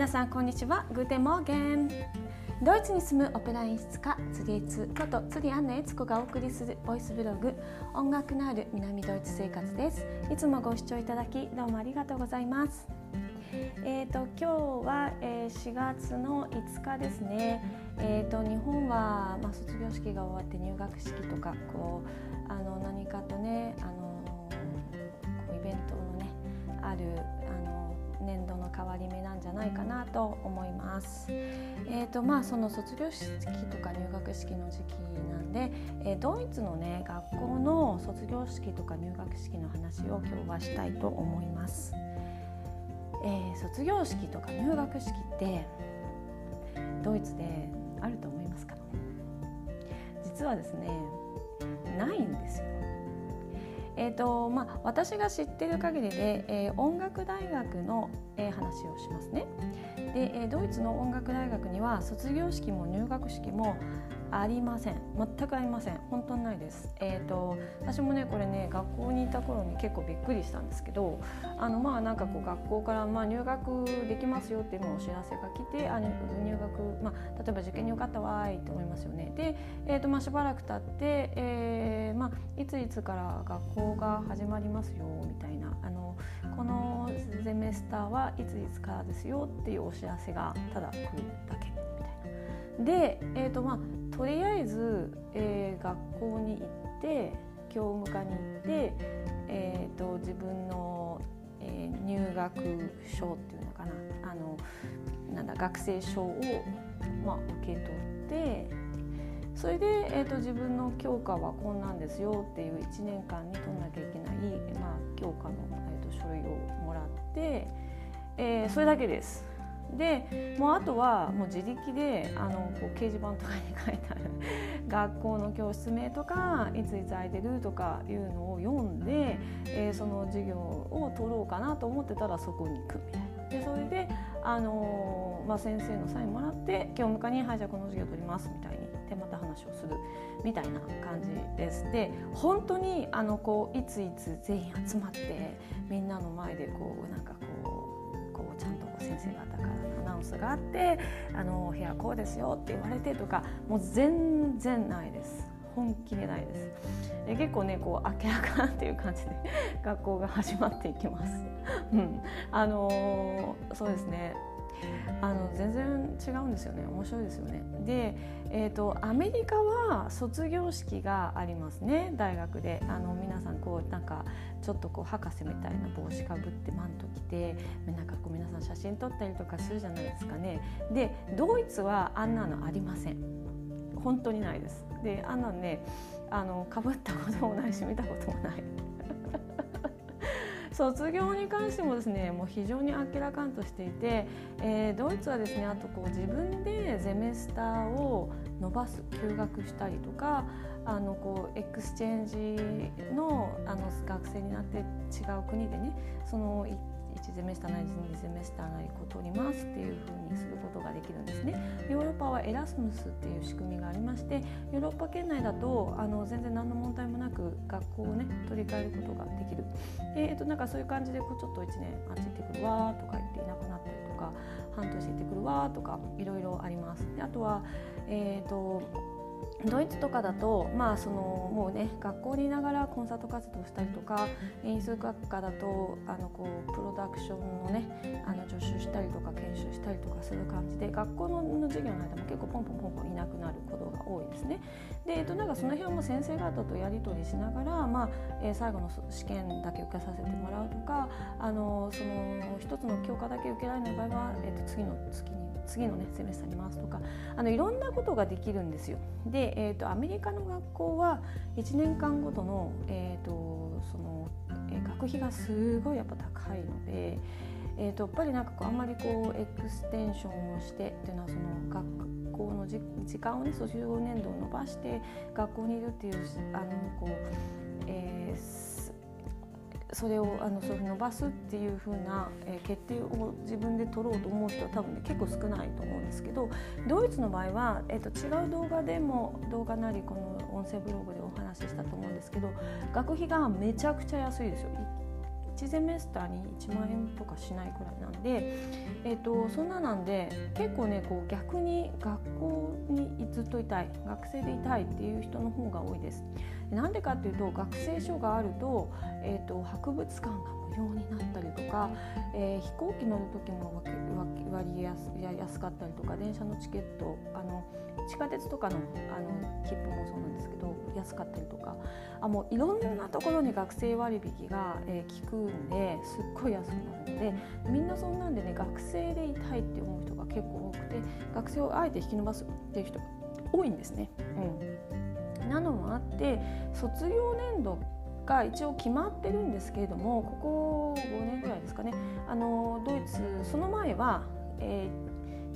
皆さんこんにちは。 Guten Morgen。ドイツに住むオペラ演出家釣りエツこと釣アンナ恵都子がお送りするボイスブログ音楽のある南ドイツ生活です。いつもご視聴いただきどうもありがとうございます。えーと、今日は、えー、4月の5日ですね、えーと、日本は、まあ、卒業式が終わって入学式とかこうあの何かとねあのこうイベントのねある年度の変わり目なんじゃないかなと思います。えーとまあ、その卒業式とか入学式の時期なんで、えー、ドイツのね学校の卒業式とか入学式の話を今日はしたいと思います。えー、卒業式とか入学式ってドイツであると思いますか？実はですねないんですよえーとまあ、私が知ってる限りで、えー、音楽大学の、えー、話をしますね。で、えー、ドイツの音楽大学には卒業式も入学式もありません。全くありません。本当にないです。えっ、ー、と私もねこれね学校にいた頃に結構びっくりしたんですけどあのまあなんかこう学校からまあ入学できますよっていうのお知らせが来てあ入学まあ例えば受験に受かったわーいって思いますよね。でえっ、ー、とまあしばらく経ってえー、まあいついつから学校が始まりますよみたいなあのこのゼメスターはいついつからですよっていうお知らせがただ来るだけみたいな。で、えーとまあ、とりあえず、えー、学校に行って教務課に行って、えーと、自分の、えー、入学証っていうのかなあのなんだ学生証を、まあ、受け取ってそれで、えーと、自分の教科はこんなんですよっていう1年間に取んなきゃいけない、まあ、教科の、えーと書類をもらって、えー、それだけです。でもうあとはもう自力であのこう掲示板とかに書いてある 学校の教室名とかいついつ空いてるとかいうのを読んで、えー、その授業を取ろうかなと思ってたらそこに行くみたいな。でそれで、あのー、まあ、先生のサインもらって教務課に「はいじゃあこの授業取ります」みたいにでまた話をするみたいな感じです。で本当にあのこういついつ全員集まってみんなの前でこうなんかこうこうちゃんと先生方からウンスがあってあのお部屋こうですよって言われてとかもう全然ないです。本気でないです。で結構ねこう明らかっていう感じで 学校が始まっていきます、うん、あのー、そうですね。あの全然違うんですよね。面白いですよね。で、えーと、アメリカは卒業式がありますね。大学で。あの皆さんこうなんかちょっとこう博士みたいな帽子かぶってマント着てなんかこう皆さん写真撮ったりとかするじゃないですかね。でドイツはあんなのありません。本当にないです。であんなのねあのかぶったこともないし見たこともない。卒業に関してもですねもう非常にあっけらかんとしていて、えー、ドイツはですねあとこう自分で Semester を伸ばす休学したりとかあのこう exchange のあの学生になって違う国でねその1 Semester なり2 Semester なりこう取りますっていうふうにすることができるんですね。ヨーロッパはエラスムスっていう仕組みがありましてヨーロッパ圏内だとあの全然何の問題もなく学校をね取り替えることができる。でえっと、なんかそういう感じでこうちょっと1年あっち行ってくるわとか言っていなくなったりとか半年行ってくるわとかいろいろあります。であとは、えーとドイツとかだと、まあ、そのもうね学校にいながらコンサート活動したりとか演出学科だとあのこうプロダクションのねあの助手したりとか研修したりとかする感じで学校の授業の間も結構ポンポンポンポンいなくなることが多いですね。で、えっと、なんかその辺も先生方とやり取りしながら、まあえー、最後の試験だけ受けさせてもらうとかあのその一つの教科だけ受けられない場合は、えっと、次の月に次のねセメスターに回すとかあのいろんなことができるんですよ。で、えーと、アメリカの学校は1年間ごとの,、えーとその、学費がすごいやっぱ高いので。えーと、やっぱりなんかこうあんまりこうエクステンションをしてっていうのはその学校の時間をね卒業年度を延ばして学校にいるっていうあのこう、それをあのそう伸ばすっていう風な、え、決定を自分で取ろうと思う人は多分ね結構少ないと思うんですけどドイツの場合は、えーと、違う動画でも動画なりこの音声ブログでお話ししたと思うんですけど学費がめちゃくちゃ安いですよ。1 1ゼメスターに1万円とかしないくらいなんで、えーと、そんななんで結構ねこう逆に学校にずっといたい学生でいたいっていう人の方が多いです。なんでかっていうと学生証があると,、えーと、博物館が無料になったりとか、えー、飛行機乗る時も割安かったりとか電車のチケットあの地下鉄とかのあの切符もそうなんですけど安かったりとかあもういろんなところに学生割引が、えー、効くんですっごい安くなるのでみんなそんなんでね学生でいたいって思う人が結構多くて学生をあえて引き伸ばすっていう人が多いんですね。うん、なのもあって卒業年度が一応決まってるんですけれどもここ5年ぐらいですかねあのドイツその前は、えー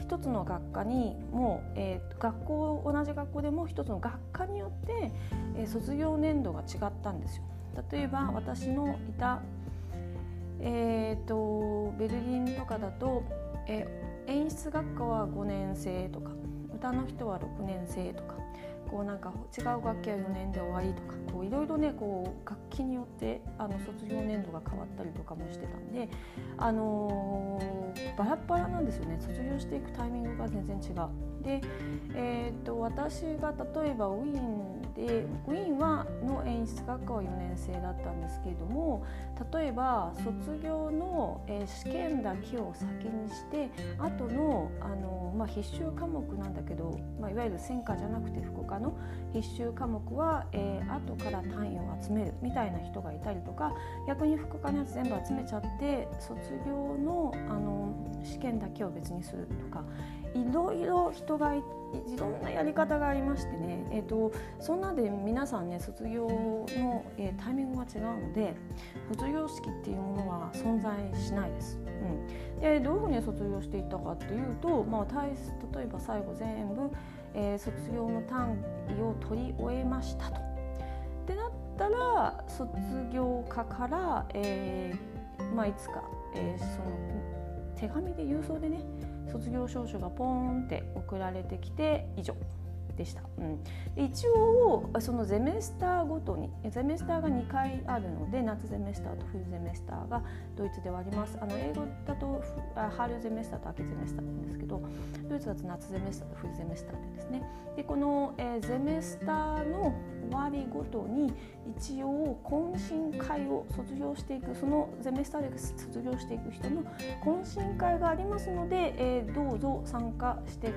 一つの学科にもう、えー、学校同じ学校でも一つの学科によって、えー、卒業年度が違ったんですよ。例えば私のいた、えーと、ベルリンとかだと、えー、演出学科は5年生とか歌の人は6年生とかこうなんか違う楽器は4年で終わりとかいろいろねこう楽器によってあの卒業年度が変わったりとかもしてたんで、あのー、バラバラなんですよね卒業していくタイミングが全然違う。で、えーと、私が例えばウィーンでウィーンはの演出学科は4年生だったんですけれども例えば卒業の、え試験だけを先にして後のあの、まあ、必修科目なんだけど、まあ、いわゆる専科じゃなくて副科の必修科目は、えー、後から単位を集めるみたいな人がいたりとか逆に副科のやつ全部集めちゃって卒業のあの試験だけを別にするとかいろいろ人がいろんなやり方がありましてね、えーと、そんなで皆さんね卒業の、えー、タイミングが違うので卒業式っていうものは存在しないです。うん、でどういうふうに卒業していったかっていうと、まあ、例えば最後全部、えー、卒業の単位を取り終えましたと。ってなったら卒業科から、えーまあ、いつか、えー、その手紙で郵送でね卒業証書がポーンって送られてきて以上。でした、うん、一応そのゼメスターごとにゼメスターが2回あるので夏ゼメスターと冬ゼメスターがドイツではあります。あの英語だと春ゼメスターと秋ゼメスターなんですけどドイツだと夏ゼメスターと冬ゼメスターでですね。でこの、え、ゼメスターの終わりごとに一応懇親会を卒業していくそのゼメスターで卒業していく人の懇親会がありますので、えー、どうぞ参加して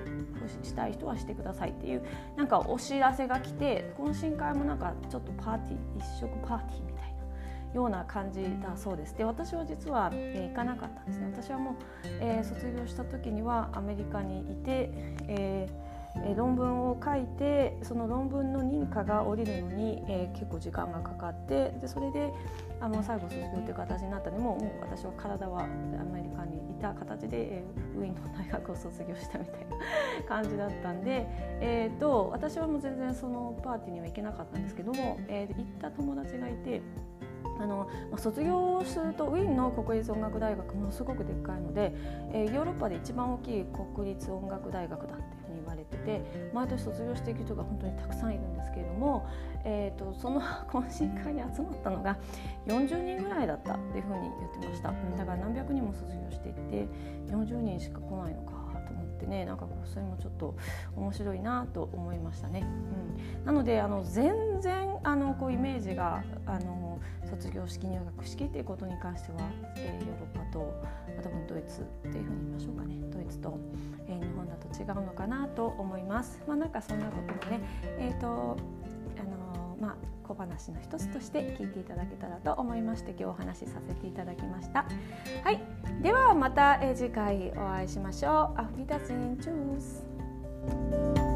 したい人はしてくださいっていうなんかお知らせが来て懇親会もなんかちょっとパーティー一食パーティーみたいなような感じだそうです。で私は実は、えー、行かなかったんですね。私はもう、えー、卒業した時にはアメリカにいて、えーえ論文を書いてその論文の認可が下りるのに、えー、結構時間がかかってでそれであの最後卒業という形になったのももう私は体はアメリカにいた形で、えー、ウィーンの大学を卒業したみたいな感じだったんで、えーと、私はもう全然そのパーティーには行けなかったんですけども、えー、行った友達がいて。あの、卒業するとウィーンの国立音楽大学ものすごくでっかいので、えー、ヨーロッパで一番大きい国立音楽大学だってって毎年卒業していく人が本当にたくさんいるんですけれども、えーと、その懇親会に集まったのが40人ぐらいだったっていうふうに言ってました。だから何百人も卒業していって40人しか来ないのかってねなんかこうそれもちょっと面白いなと思いましたね。うん、なのであの全然あのこうイメージがあの卒業式入学式っていうことに関しては、えー、ヨーロッパとま多分ドイツっていうふうに言いましょうかねドイツと、えー、日本だと違うのかなと思います。まあ、なんかそんなこともね、えーとあのまあ、小話の一つとして聞いていただけたらと思いまして今日お話しさせていただきました。はい、ではまた、次回お会いしましょう。アフリダチンチュース